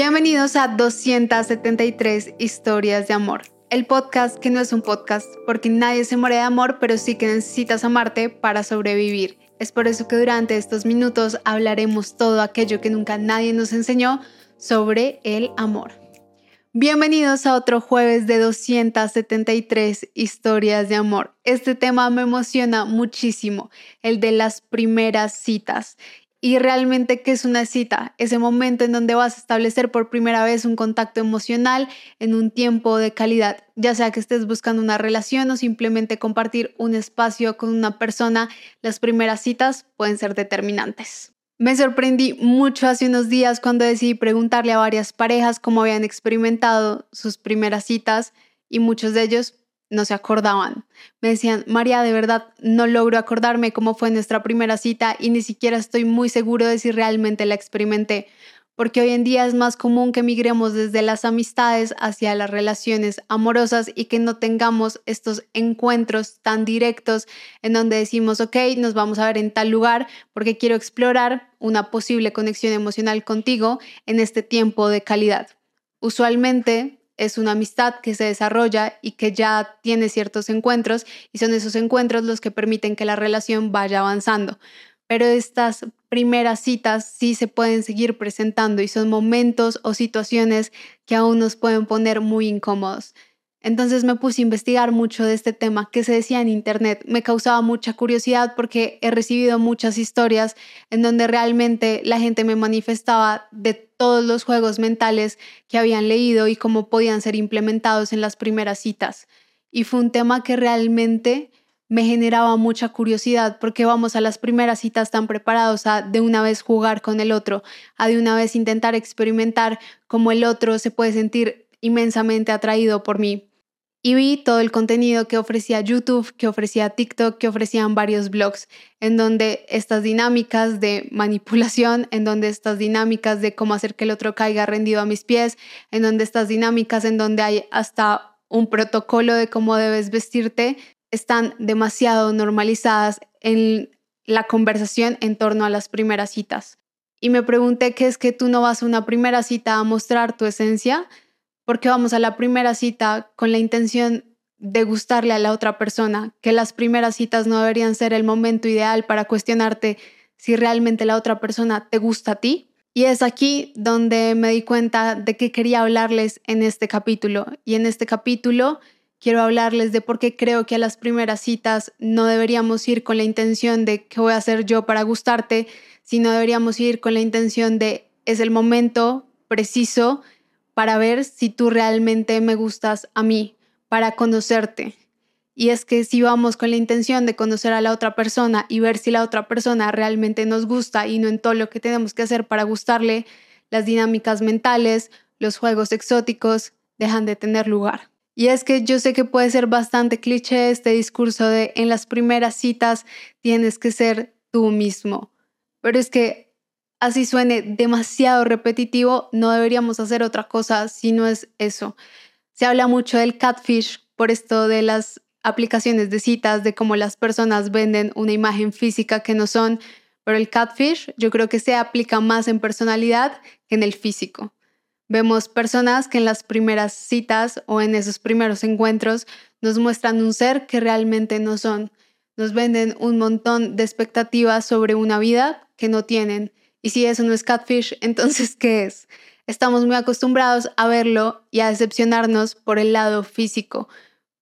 Bienvenidos a 273 historias de amor. El podcast que no es un podcast porque nadie se muere de amor, pero sí que necesitas amarte para sobrevivir. Es por eso que durante estos minutos hablaremos todo aquello que nunca nadie nos enseñó sobre el amor. Bienvenidos a otro jueves de 273 historias de amor. Este tema me emociona muchísimo, el de las primeras citas. Y realmente, ¿qué es una cita? Ese momento en donde vas a establecer por primera vez un contacto emocional en un tiempo de calidad, ya sea que estés buscando una relación o simplemente compartir un espacio con una persona, las primeras citas pueden ser determinantes. Me sorprendí mucho hace unos días cuando decidí preguntarle a varias parejas cómo habían experimentado sus primeras citas y muchos de ellos no se acordaban. Me decían, María, de verdad no logro acordarme cómo fue nuestra primera cita y ni siquiera estoy muy seguro de si realmente la experimenté, porque hoy en día es más común que migremos desde las amistades hacia las relaciones amorosas y que no tengamos estos encuentros tan directos en donde decimos, ok, nos vamos a ver en tal lugar porque quiero explorar una posible conexión emocional contigo en este tiempo de calidad. Usualmente es una amistad que se desarrolla y que ya tiene ciertos encuentros y son esos encuentros los que permiten que la relación vaya avanzando. Pero estas primeras citas sí se pueden seguir presentando y son momentos o situaciones que aún nos pueden poner muy incómodos. Entonces me puse a investigar mucho de este tema que se decía en internet. Me causaba mucha curiosidad porque he recibido muchas historias en donde realmente la gente me manifestaba de todos los juegos mentales que habían leído y cómo podían ser implementados en las primeras citas. Y fue un tema que realmente me generaba mucha curiosidad porque vamos a las primeras citas tan preparados a de una vez jugar con el otro, a de una vez intentar experimentar cómo el otro se puede sentir inmensamente atraído por mí y vi todo el contenido que ofrecía YouTube, que ofrecía TikTok, que ofrecían varios blogs, en donde estas dinámicas de manipulación, en donde estas dinámicas de cómo hacer que el otro caiga rendido a mis pies, en donde estas dinámicas en donde hay hasta un protocolo de cómo debes vestirte, están demasiado normalizadas en la conversación en torno a las primeras citas. Y me pregunté qué es que tú no vas a una primera cita a mostrar tu esencia, porque vamos a la primera cita con la intención de gustarle a la otra persona, que las primeras citas no deberían ser el momento ideal para cuestionarte si realmente la otra persona te gusta a ti. Y es aquí donde me di cuenta de que quería hablarles en este capítulo. Y en este capítulo quiero hablarles de por qué creo que a las primeras citas no deberíamos ir con la intención de qué voy a hacer yo para gustarte, sino deberíamos ir con la intención de es el momento preciso para ver si tú realmente me gustas a mí, para conocerte. Y es que si vamos con la intención de conocer a la otra persona y ver si la otra persona realmente nos gusta y no en todo lo que tenemos que hacer para gustarle, las dinámicas mentales, los juegos exóticos dejan de tener lugar. Y es que yo sé que puede ser bastante cliché este discurso de en las primeras citas tienes que ser tú mismo. Pero es que así suene demasiado repetitivo, no deberíamos hacer otra cosa si no es eso. Se habla mucho del catfish por esto de las aplicaciones de citas, de cómo las personas venden una imagen física que no son, pero el catfish yo creo que se aplica más en personalidad que en el físico. Vemos personas que en las primeras citas o en esos primeros encuentros nos muestran un ser que realmente no son. Nos venden un montón de expectativas sobre una vida que no tienen y si eso no es catfish, entonces ¿qué es? Estamos muy acostumbrados a verlo y a decepcionarnos por el lado físico,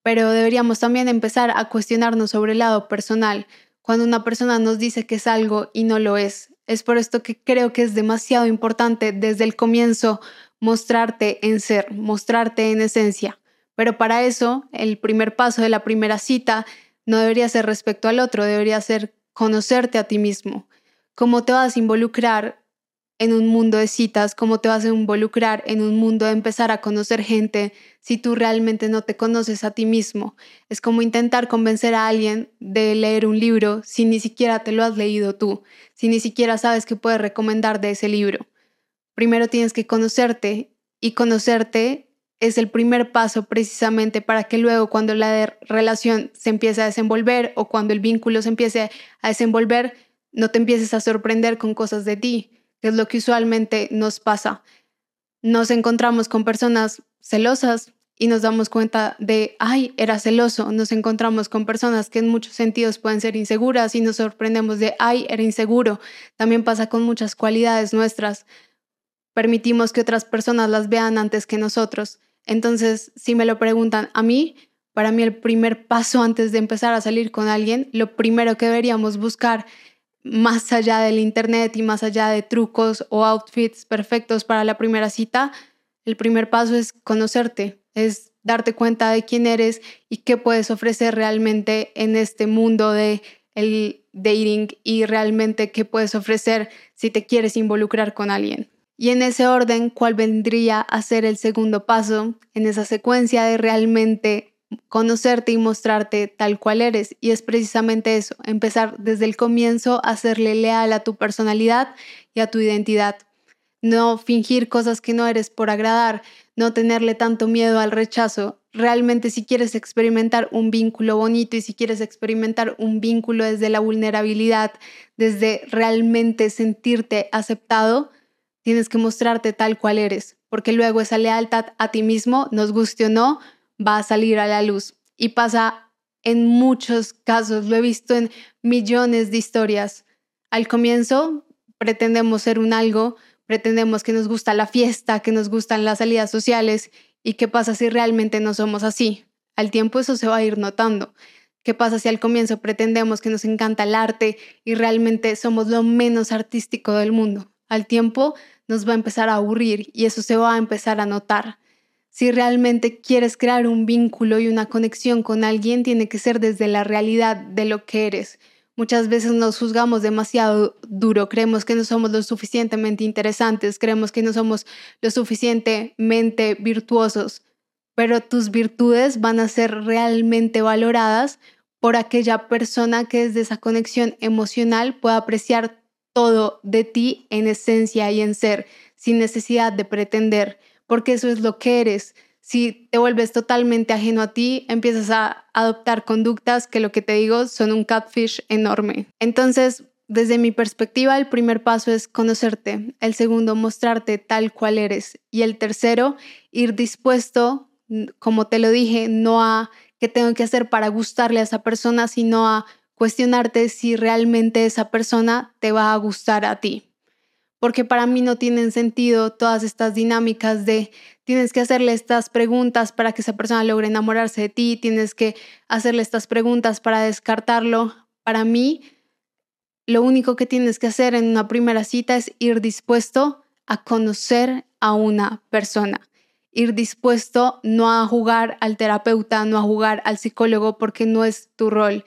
pero deberíamos también empezar a cuestionarnos sobre el lado personal, cuando una persona nos dice que es algo y no lo es. Es por esto que creo que es demasiado importante desde el comienzo mostrarte en ser, mostrarte en esencia. Pero para eso, el primer paso de la primera cita no debería ser respecto al otro, debería ser conocerte a ti mismo cómo te vas a involucrar en un mundo de citas, cómo te vas a involucrar en un mundo de empezar a conocer gente si tú realmente no te conoces a ti mismo. Es como intentar convencer a alguien de leer un libro si ni siquiera te lo has leído tú, si ni siquiera sabes qué puedes recomendar de ese libro. Primero tienes que conocerte y conocerte es el primer paso precisamente para que luego cuando la relación se empiece a desenvolver o cuando el vínculo se empiece a desenvolver, no te empieces a sorprender con cosas de ti, que es lo que usualmente nos pasa. nos encontramos con personas celosas y nos damos cuenta de, ay, era celoso. Nos encontramos con personas que en muchos sentidos pueden ser inseguras y nos sorprendemos de, ay, era inseguro. También pasa con muchas cualidades nuestras. Permitimos que otras personas las vean antes que nosotros. Entonces, si me lo preguntan a mí, para mí el primer paso antes de empezar a salir con alguien, lo primero que deberíamos buscar más allá del internet y más allá de trucos o outfits perfectos para la primera cita, el primer paso es conocerte, es darte cuenta de quién eres y qué puedes ofrecer realmente en este mundo de el dating y realmente qué puedes ofrecer si te quieres involucrar con alguien. Y en ese orden, ¿cuál vendría a ser el segundo paso en esa secuencia de realmente conocerte y mostrarte tal cual eres. Y es precisamente eso, empezar desde el comienzo a serle leal a tu personalidad y a tu identidad. No fingir cosas que no eres por agradar, no tenerle tanto miedo al rechazo. Realmente si quieres experimentar un vínculo bonito y si quieres experimentar un vínculo desde la vulnerabilidad, desde realmente sentirte aceptado, tienes que mostrarte tal cual eres, porque luego esa lealtad a ti mismo, nos guste o no, va a salir a la luz. Y pasa en muchos casos, lo he visto en millones de historias. Al comienzo pretendemos ser un algo, pretendemos que nos gusta la fiesta, que nos gustan las salidas sociales. ¿Y qué pasa si realmente no somos así? Al tiempo eso se va a ir notando. ¿Qué pasa si al comienzo pretendemos que nos encanta el arte y realmente somos lo menos artístico del mundo? Al tiempo nos va a empezar a aburrir y eso se va a empezar a notar. Si realmente quieres crear un vínculo y una conexión con alguien, tiene que ser desde la realidad de lo que eres. Muchas veces nos juzgamos demasiado duro, creemos que no somos lo suficientemente interesantes, creemos que no somos lo suficientemente virtuosos, pero tus virtudes van a ser realmente valoradas por aquella persona que desde esa conexión emocional pueda apreciar todo de ti en esencia y en ser, sin necesidad de pretender porque eso es lo que eres. Si te vuelves totalmente ajeno a ti, empiezas a adoptar conductas que lo que te digo son un catfish enorme. Entonces, desde mi perspectiva, el primer paso es conocerte, el segundo, mostrarte tal cual eres y el tercero, ir dispuesto, como te lo dije, no a qué tengo que hacer para gustarle a esa persona, sino a cuestionarte si realmente esa persona te va a gustar a ti porque para mí no tienen sentido todas estas dinámicas de tienes que hacerle estas preguntas para que esa persona logre enamorarse de ti, tienes que hacerle estas preguntas para descartarlo. Para mí, lo único que tienes que hacer en una primera cita es ir dispuesto a conocer a una persona. Ir dispuesto no a jugar al terapeuta, no a jugar al psicólogo porque no es tu rol.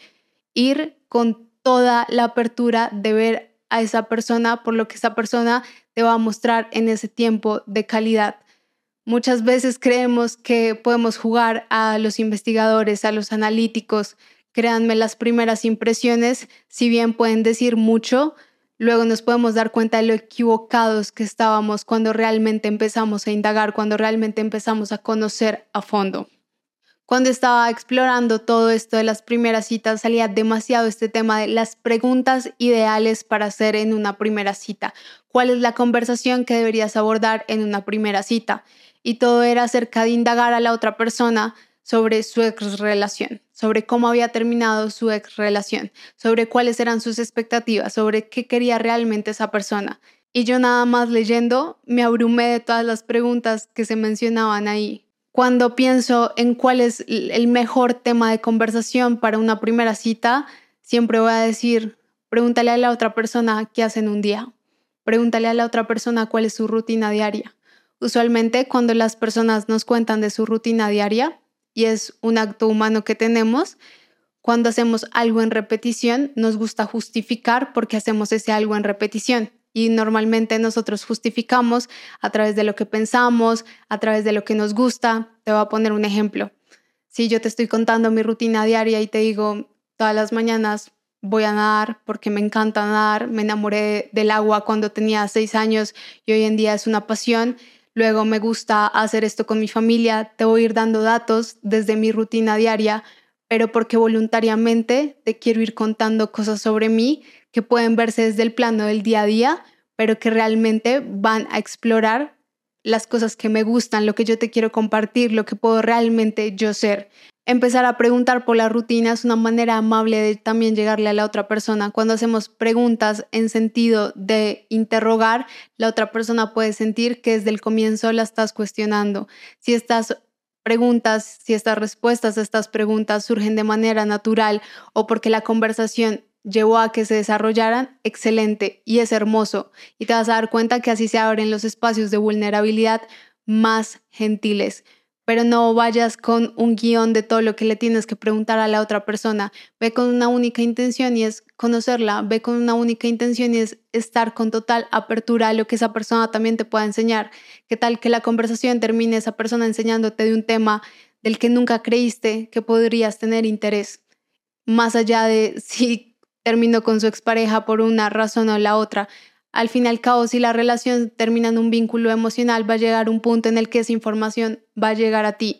Ir con toda la apertura de ver a esa persona por lo que esa persona te va a mostrar en ese tiempo de calidad. Muchas veces creemos que podemos jugar a los investigadores, a los analíticos. Créanme, las primeras impresiones, si bien pueden decir mucho, luego nos podemos dar cuenta de lo equivocados que estábamos cuando realmente empezamos a indagar, cuando realmente empezamos a conocer a fondo. Cuando estaba explorando todo esto de las primeras citas, salía demasiado este tema de las preguntas ideales para hacer en una primera cita. ¿Cuál es la conversación que deberías abordar en una primera cita? Y todo era acerca de indagar a la otra persona sobre su ex relación, sobre cómo había terminado su ex relación, sobre cuáles eran sus expectativas, sobre qué quería realmente esa persona. Y yo nada más leyendo me abrumé de todas las preguntas que se mencionaban ahí cuando pienso en cuál es el mejor tema de conversación para una primera cita, siempre voy a decir, pregúntale a la otra persona qué hace en un día. Pregúntale a la otra persona cuál es su rutina diaria. Usualmente cuando las personas nos cuentan de su rutina diaria, y es un acto humano que tenemos, cuando hacemos algo en repetición, nos gusta justificar por qué hacemos ese algo en repetición y normalmente nosotros justificamos a través de lo que pensamos, a través de lo que nos gusta. Te voy a poner un ejemplo. Si yo te estoy contando mi rutina diaria y te digo todas las mañanas voy a nadar porque me encanta nadar, me enamoré del agua cuando tenía seis años y hoy en día es una pasión. Luego me gusta hacer esto con mi familia, te voy a ir dando datos desde mi rutina diaria, pero porque voluntariamente te quiero ir contando cosas sobre mí que pueden verse desde el plano del día a día, pero que realmente van a explorar las cosas que me gustan, lo que yo te quiero compartir, lo que puedo realmente yo ser. Empezar a preguntar por la rutina es una manera amable de también llegarle a la otra persona. Cuando hacemos preguntas en sentido de interrogar, la otra persona puede sentir que desde el comienzo la estás cuestionando. Si estas preguntas, si estas respuestas a estas preguntas surgen de manera natural o porque la conversación llevó a que se desarrollaran, excelente y es hermoso. Y te vas a dar cuenta que así se abren los espacios de vulnerabilidad más gentiles. Pero no vayas con un guion de todo lo que le tienes que preguntar a la otra persona. Ve con una única intención y es conocerla. Ve con una única intención y es estar con total apertura a lo que esa persona también te pueda enseñar. ¿Qué tal que la conversación termine esa persona enseñándote de un tema del que nunca creíste que podrías tener interés? Más allá de si terminó con su expareja por una razón o la otra. Al fin y al cabo, si la relación termina en un vínculo emocional, va a llegar un punto en el que esa información va a llegar a ti,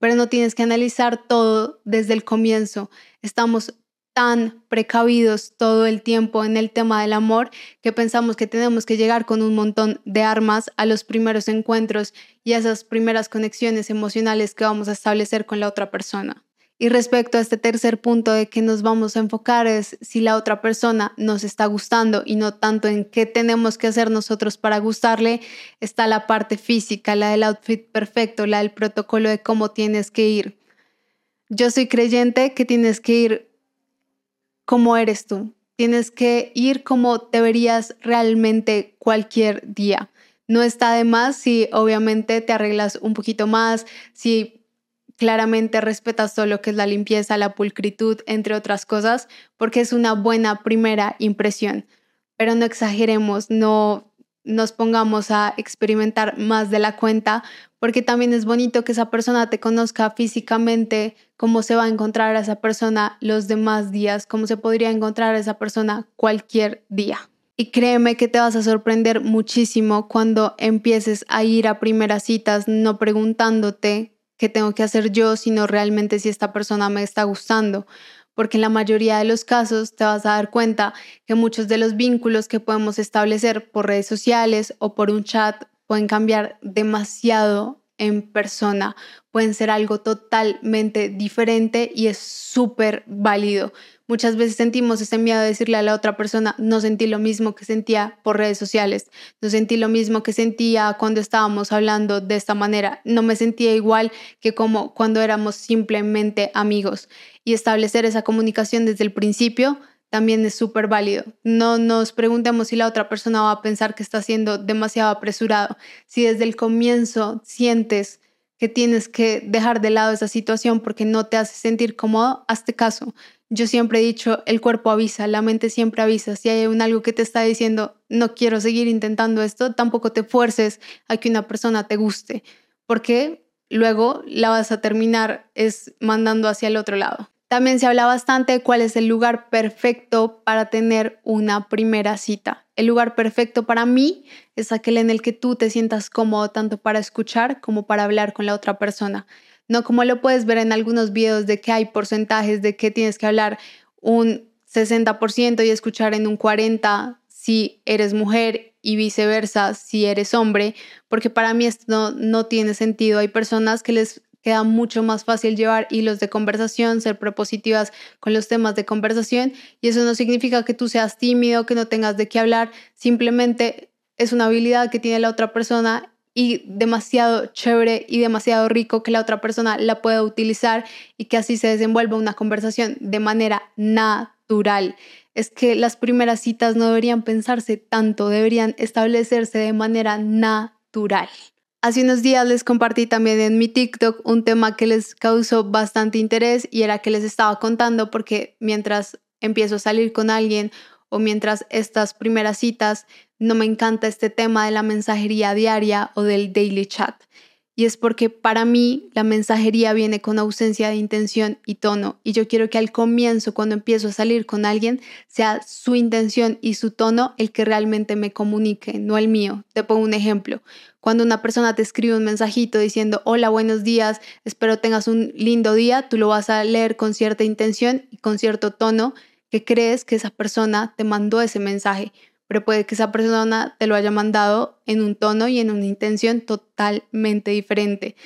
pero no tienes que analizar todo desde el comienzo. Estamos tan precavidos todo el tiempo en el tema del amor que pensamos que tenemos que llegar con un montón de armas a los primeros encuentros y a esas primeras conexiones emocionales que vamos a establecer con la otra persona. Y respecto a este tercer punto de que nos vamos a enfocar es si la otra persona nos está gustando y no tanto en qué tenemos que hacer nosotros para gustarle, está la parte física, la del outfit perfecto, la del protocolo de cómo tienes que ir. Yo soy creyente que tienes que ir como eres tú, tienes que ir como te verías realmente cualquier día. No está de más si obviamente te arreglas un poquito más, si claramente respetas todo lo que es la limpieza, la pulcritud, entre otras cosas, porque es una buena primera impresión. Pero no exageremos, no nos pongamos a experimentar más de la cuenta, porque también es bonito que esa persona te conozca físicamente, cómo se va a encontrar a esa persona los demás días, cómo se podría encontrar a esa persona cualquier día. Y créeme que te vas a sorprender muchísimo cuando empieces a ir a primeras citas no preguntándote tengo que hacer yo, sino realmente si esta persona me está gustando. Porque en la mayoría de los casos te vas a dar cuenta que muchos de los vínculos que podemos establecer por redes sociales o por un chat pueden cambiar demasiado en persona, pueden ser algo totalmente diferente y es súper válido. Muchas veces sentimos ese miedo de decirle a la otra persona, no sentí lo mismo que sentía por redes sociales, no sentí lo mismo que sentía cuando estábamos hablando de esta manera, no me sentía igual que como cuando éramos simplemente amigos. Y establecer esa comunicación desde el principio también es súper válido. No nos preguntemos si la otra persona va a pensar que está siendo demasiado apresurado. Si desde el comienzo sientes que tienes que dejar de lado esa situación porque no te hace sentir cómodo, hazte caso. Yo siempre he dicho, el cuerpo avisa, la mente siempre avisa. Si hay un algo que te está diciendo, no quiero seguir intentando esto, tampoco te fuerces a que una persona te guste, porque luego la vas a terminar es mandando hacia el otro lado. También se habla bastante de cuál es el lugar perfecto para tener una primera cita. El lugar perfecto para mí es aquel en el que tú te sientas cómodo tanto para escuchar como para hablar con la otra persona. No como lo puedes ver en algunos videos de que hay porcentajes de que tienes que hablar un 60% y escuchar en un 40% si eres mujer y viceversa si eres hombre, porque para mí esto no, tiene sentido. Hay personas que les queda mucho más fácil llevar hilos de conversación, ser propositivas con los temas de conversación y eso no significa que tú seas tímido, que no tengas de qué hablar, simplemente es una habilidad que tiene la otra persona y demasiado chévere y demasiado rico que la otra persona la pueda utilizar y que así se desenvuelva una conversación de manera natural. Es que las primeras citas no deberían pensarse tanto, deberían establecerse de manera natural. Hace unos días les compartí también en mi TikTok un tema que les causó bastante interés y era que les estaba contando porque mientras empiezo a salir con alguien o mientras estas primeras citas, no me encanta este tema de la mensajería diaria o del daily chat. Y es porque para mí la mensajería viene con ausencia de intención y tono. Y yo quiero que al comienzo, cuando empiezo a salir con alguien, sea su intención y su tono el que realmente me comunique, no el mío. Te pongo un ejemplo. Cuando una persona te escribe un mensajito diciendo, hola, buenos días, espero tengas un lindo día, tú lo vas a leer con cierta intención y con cierto tono que crees que esa persona te mandó ese mensaje pero puede que esa persona te lo haya mandado en un tono y en una intención totalmente diferente.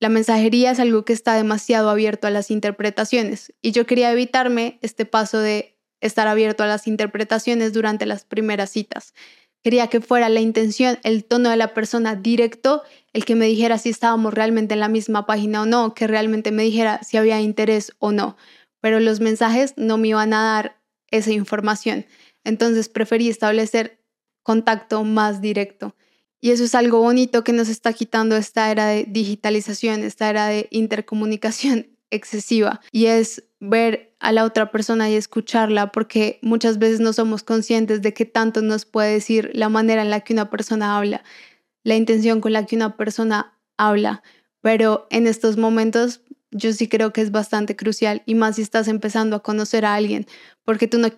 La mensajería es algo que está demasiado abierto a las interpretaciones y yo quería evitarme este paso de estar abierto a las interpretaciones durante las primeras citas. Quería que fuera la intención, el tono de la persona directo, el que me dijera si estábamos realmente en la misma página o no, que realmente me dijera si había interés o no. Pero los mensajes no me iban a dar esa información. Entonces preferí establecer contacto más directo. Y eso es algo bonito que nos está quitando esta era de digitalización, esta era de intercomunicación excesiva. Y es ver a la otra persona y escucharla, porque muchas veces no somos conscientes de qué tanto nos puede decir la manera en la que una persona habla, la intención con la que una persona habla. Pero en estos momentos yo sí creo que es bastante crucial y más si estás empezando a conocer a alguien, porque tú no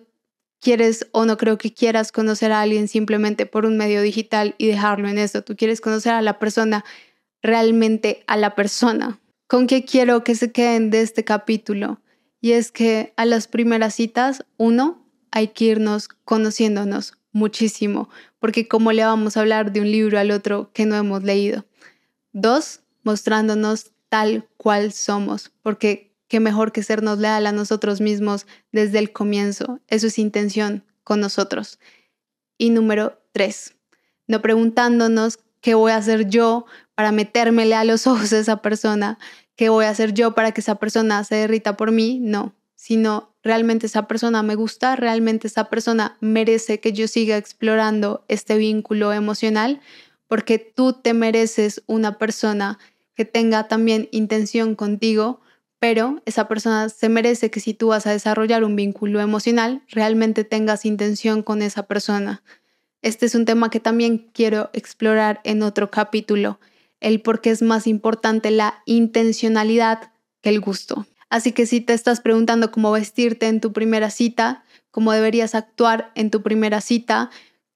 quieres o no creo que quieras conocer a alguien simplemente por un medio digital y dejarlo en eso. Tú quieres conocer a la persona, realmente a la persona. ¿Con qué quiero que se queden de este capítulo? Y es que a las primeras citas, uno, hay que irnos conociéndonos muchísimo, porque ¿cómo le vamos a hablar de un libro al otro que no hemos leído? Dos, mostrándonos tal cual somos, porque qué mejor que sernos leal a nosotros mismos desde el comienzo. Eso es intención con nosotros. Y número tres, no preguntándonos qué voy a hacer yo para metérmele a los ojos a esa persona, ¿qué voy a hacer yo para que esa persona se derrita por mí? No, sino realmente esa persona me gusta, realmente esa persona merece que yo siga explorando este vínculo emocional, porque tú te mereces una persona que tenga también intención contigo, pero esa persona se merece que si tú vas a desarrollar un vínculo emocional, realmente tengas intención con esa persona. Este es un tema que también quiero explorar en otro capítulo el por qué es más importante la intencionalidad que el gusto. Así que si te estás preguntando cómo vestirte en tu primera cita, cómo deberías actuar en tu primera cita,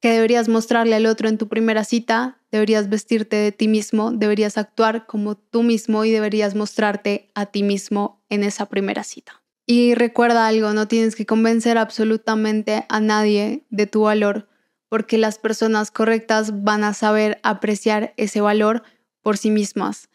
qué deberías mostrarle al otro en tu primera cita, deberías vestirte de ti mismo, deberías actuar como tú mismo y deberías mostrarte a ti mismo en esa primera cita. Y recuerda algo, no tienes que convencer absolutamente a nadie de tu valor, porque las personas correctas van a saber apreciar ese valor por sí mismas.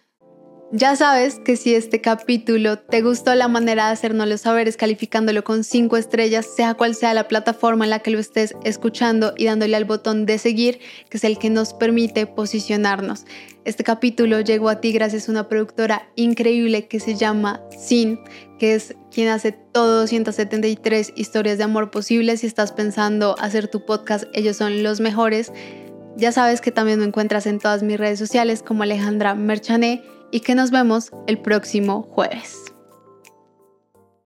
Ya sabes que si este capítulo te gustó la manera de hacérnoslo saber es calificándolo con 5 estrellas, sea cual sea la plataforma en la que lo estés escuchando y dándole al botón de seguir, que es el que nos permite posicionarnos. Este capítulo llegó a ti gracias a una productora increíble que se llama Sin, que es quien hace todo 273 historias de amor posibles. Si estás pensando hacer tu podcast, ellos son los mejores. Ya sabes que también me encuentras en todas mis redes sociales como Alejandra Merchané y que nos vemos el próximo jueves.